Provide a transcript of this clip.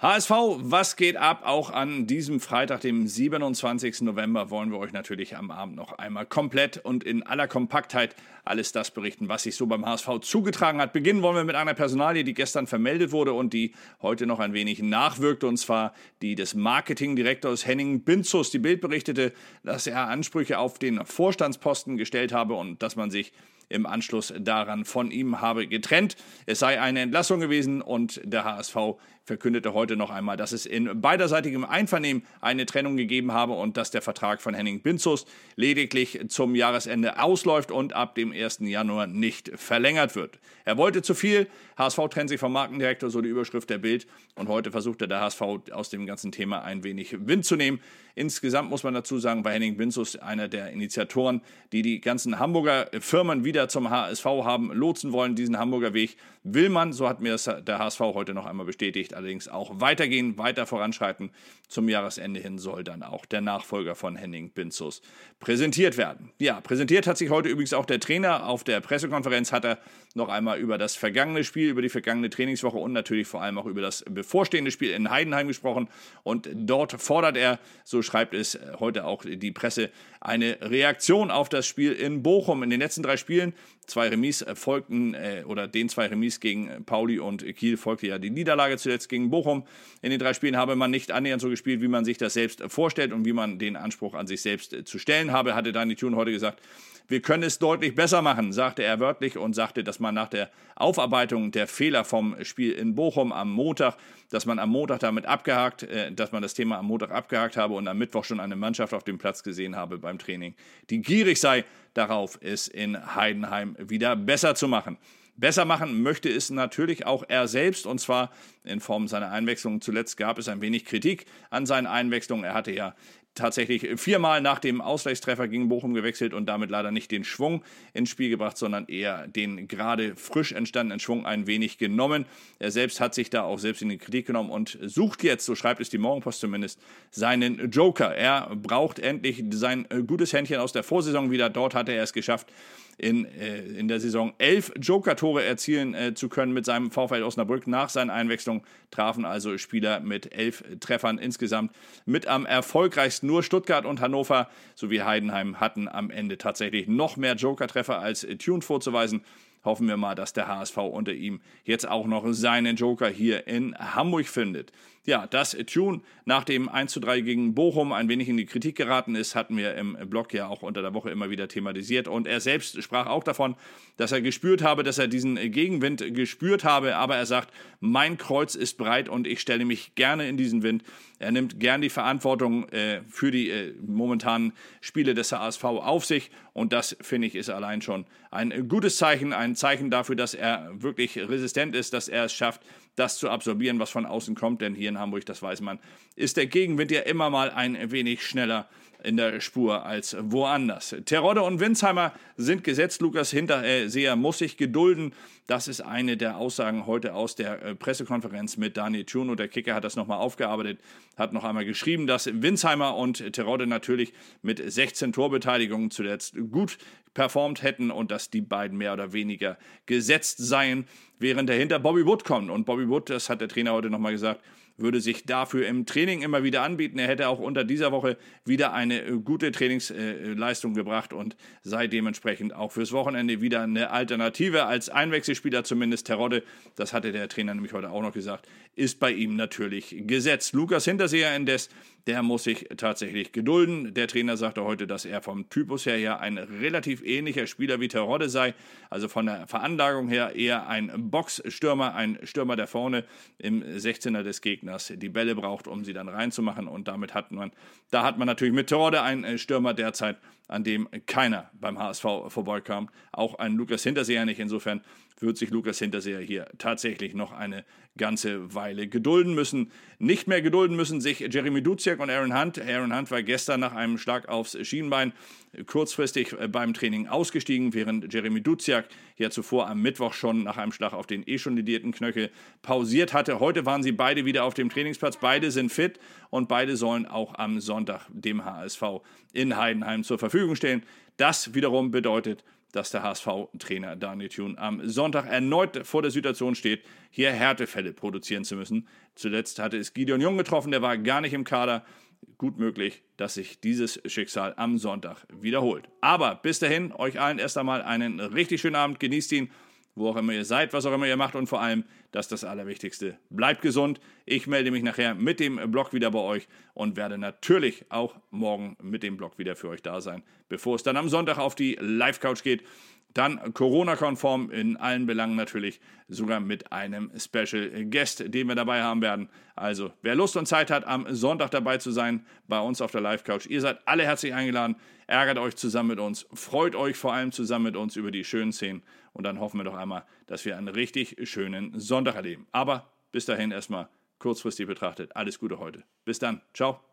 HSV, was geht ab? Auch an diesem Freitag, dem 27. November, wollen wir euch natürlich am Abend noch einmal komplett und in aller Kompaktheit alles das berichten, was sich so beim HSV zugetragen hat. Beginnen wollen wir mit einer Personalie, die gestern vermeldet wurde und die heute noch ein wenig nachwirkte, und zwar die des Marketingdirektors Henning Binzus. Die Bild berichtete, dass er Ansprüche auf den Vorstandsposten gestellt habe und dass man sich im Anschluss daran von ihm habe getrennt. Es sei eine Entlassung gewesen und der HSV verkündete heute noch einmal, dass es in beiderseitigem Einvernehmen eine Trennung gegeben habe und dass der Vertrag von Henning Binzus lediglich zum Jahresende ausläuft und ab dem 1. Januar nicht verlängert wird. Er wollte zu viel, HSV trennt sich vom Markendirektor, so die Überschrift der Bild und heute versuchte der HSV aus dem ganzen Thema ein wenig Wind zu nehmen. Insgesamt muss man dazu sagen, bei Henning Binzus einer der Initiatoren, die die ganzen Hamburger Firmen wieder zum HSV haben lotsen wollen, diesen Hamburger Weg will man, so hat mir das der HSV heute noch einmal bestätigt, allerdings auch weitergehen, weiter voranschreiten. Zum Jahresende hin soll dann auch der Nachfolger von Henning Binzus präsentiert werden. Ja, präsentiert hat sich heute übrigens auch der Trainer. Auf der Pressekonferenz hat er noch einmal über das vergangene Spiel, über die vergangene Trainingswoche und natürlich vor allem auch über das bevorstehende Spiel in Heidenheim gesprochen. Und dort fordert er, so schreibt es heute auch die Presse, eine Reaktion auf das Spiel in Bochum. In den letzten drei Spielen, zwei Remis folgten, äh, oder den zwei Remis gegen Pauli und Kiel folgte ja die Niederlage zuletzt gegen Bochum. In den drei Spielen habe man nicht annähernd so gespielt, wie man sich das selbst vorstellt und wie man den Anspruch an sich selbst zu stellen habe, hatte Dani Thun heute gesagt. Wir können es deutlich besser machen, sagte er wörtlich und sagte, dass man nach der Aufarbeitung der Fehler vom Spiel in Bochum am Montag, dass man am Montag damit abgehakt, äh, dass man das Thema am Montag abgehakt habe und am Mittwoch schon eine Mannschaft auf dem Platz gesehen habe beim Training, die gierig sei darauf, es in Heidenheim wieder besser zu machen. Besser machen möchte es natürlich auch er selbst und zwar in Form seiner Einwechslung. Zuletzt gab es ein wenig Kritik an seinen Einwechslungen. Er hatte ja tatsächlich viermal nach dem Ausgleichstreffer gegen Bochum gewechselt und damit leider nicht den Schwung ins Spiel gebracht, sondern eher den gerade frisch entstandenen Schwung ein wenig genommen. Er selbst hat sich da auch selbst in die Kritik genommen und sucht jetzt, so schreibt es die Morgenpost zumindest, seinen Joker. Er braucht endlich sein gutes Händchen aus der Vorsaison wieder. Dort hat er es geschafft, in, äh, in der Saison elf Joker-Tore erzielen äh, zu können mit seinem VfL Osnabrück. Nach seiner Einwechslung trafen also Spieler mit elf Treffern insgesamt mit am erfolgreichsten nur Stuttgart und Hannover sowie Heidenheim hatten am Ende tatsächlich noch mehr Joker-Treffer als Tune vorzuweisen. Hoffen wir mal, dass der HSV unter ihm jetzt auch noch seinen Joker hier in Hamburg findet. Ja, dass Tune nach dem 1 zu 3 gegen Bochum ein wenig in die Kritik geraten ist, hatten wir im Blog ja auch unter der Woche immer wieder thematisiert. Und er selbst sprach auch davon, dass er gespürt habe, dass er diesen Gegenwind gespürt habe. Aber er sagt, mein Kreuz ist breit und ich stelle mich gerne in diesen Wind. Er nimmt gern die Verantwortung äh, für die äh, momentanen Spiele des HSV auf sich. Und das, finde ich, ist allein schon ein gutes Zeichen. Ein Zeichen dafür, dass er wirklich resistent ist, dass er es schafft, das zu absorbieren, was von außen kommt. Denn hier in Hamburg, das weiß man, ist der Gegenwind ja immer mal ein wenig schneller in der Spur als woanders. Terodde und Winsheimer sind gesetzt. Lukas Hinterseher muss sich gedulden. Das ist eine der Aussagen heute aus der äh, Pressekonferenz mit Daniel Thun. Und der Kicker hat das nochmal aufgearbeitet, hat noch einmal geschrieben, dass Winsheimer und Terodde natürlich mit 16 Torbeteiligungen zuletzt gut performt hätten und dass die beiden mehr oder weniger gesetzt seien, während dahinter Bobby Wood kommt. Und Bobby Wood, das hat der Trainer heute nochmal gesagt, würde sich dafür im Training immer wieder anbieten. Er hätte auch unter dieser Woche wieder eine äh, gute Trainingsleistung gebracht und sei dementsprechend auch fürs Wochenende wieder eine Alternative als Einwechselspieler, zumindest Terodde, das hatte der Trainer nämlich heute auch noch gesagt, ist bei ihm natürlich gesetzt. Lukas Hinterseher indes, der muss sich tatsächlich gedulden. Der Trainer sagte heute, dass er vom Typus her ja ein relativ ähnlicher Spieler wie Terodde sei, also von der Veranlagung her eher ein Boxstürmer, ein Stürmer, der vorne im 16er des Gegners die Bälle braucht, um sie dann reinzumachen. Und damit hat man, da hat man natürlich mit Terodde einen Stürmer derzeit, an dem keiner beim HSV vorbeikam, auch ein Lukas Hinterseher nicht. Insofern wird sich Lukas Hinterseher hier tatsächlich noch eine ganze Weile gedulden müssen. Nicht mehr gedulden müssen sich Jeremy Duziak und Aaron Hunt. Aaron Hunt war gestern nach einem Schlag aufs Schienbein kurzfristig beim Training ausgestiegen, während Jeremy Duziak ja zuvor am Mittwoch schon nach einem Schlag auf den eh schon ledierten Knöchel pausiert hatte. Heute waren sie beide wieder auf dem Trainingsplatz. Beide sind fit und beide sollen auch am Sonntag dem HSV in Heidenheim zur Verfügung stehen. Das wiederum bedeutet, dass der HSV-Trainer Daniel Thune am Sonntag erneut vor der Situation steht, hier Härtefälle produzieren zu müssen. Zuletzt hatte es Gideon Jung getroffen, der war gar nicht im Kader. Gut möglich, dass sich dieses Schicksal am Sonntag wiederholt. Aber bis dahin, euch allen erst einmal einen richtig schönen Abend, genießt ihn wo auch immer ihr seid, was auch immer ihr macht und vor allem, das ist das Allerwichtigste, bleibt gesund. Ich melde mich nachher mit dem Blog wieder bei euch und werde natürlich auch morgen mit dem Blog wieder für euch da sein, bevor es dann am Sonntag auf die Live-Couch geht. Dann Corona-konform in allen Belangen natürlich, sogar mit einem Special Guest, den wir dabei haben werden. Also, wer Lust und Zeit hat, am Sonntag dabei zu sein, bei uns auf der Live-Couch, ihr seid alle herzlich eingeladen. Ärgert euch zusammen mit uns, freut euch vor allem zusammen mit uns über die schönen Szenen und dann hoffen wir doch einmal, dass wir einen richtig schönen Sonntag erleben. Aber bis dahin erstmal kurzfristig betrachtet, alles Gute heute. Bis dann, ciao.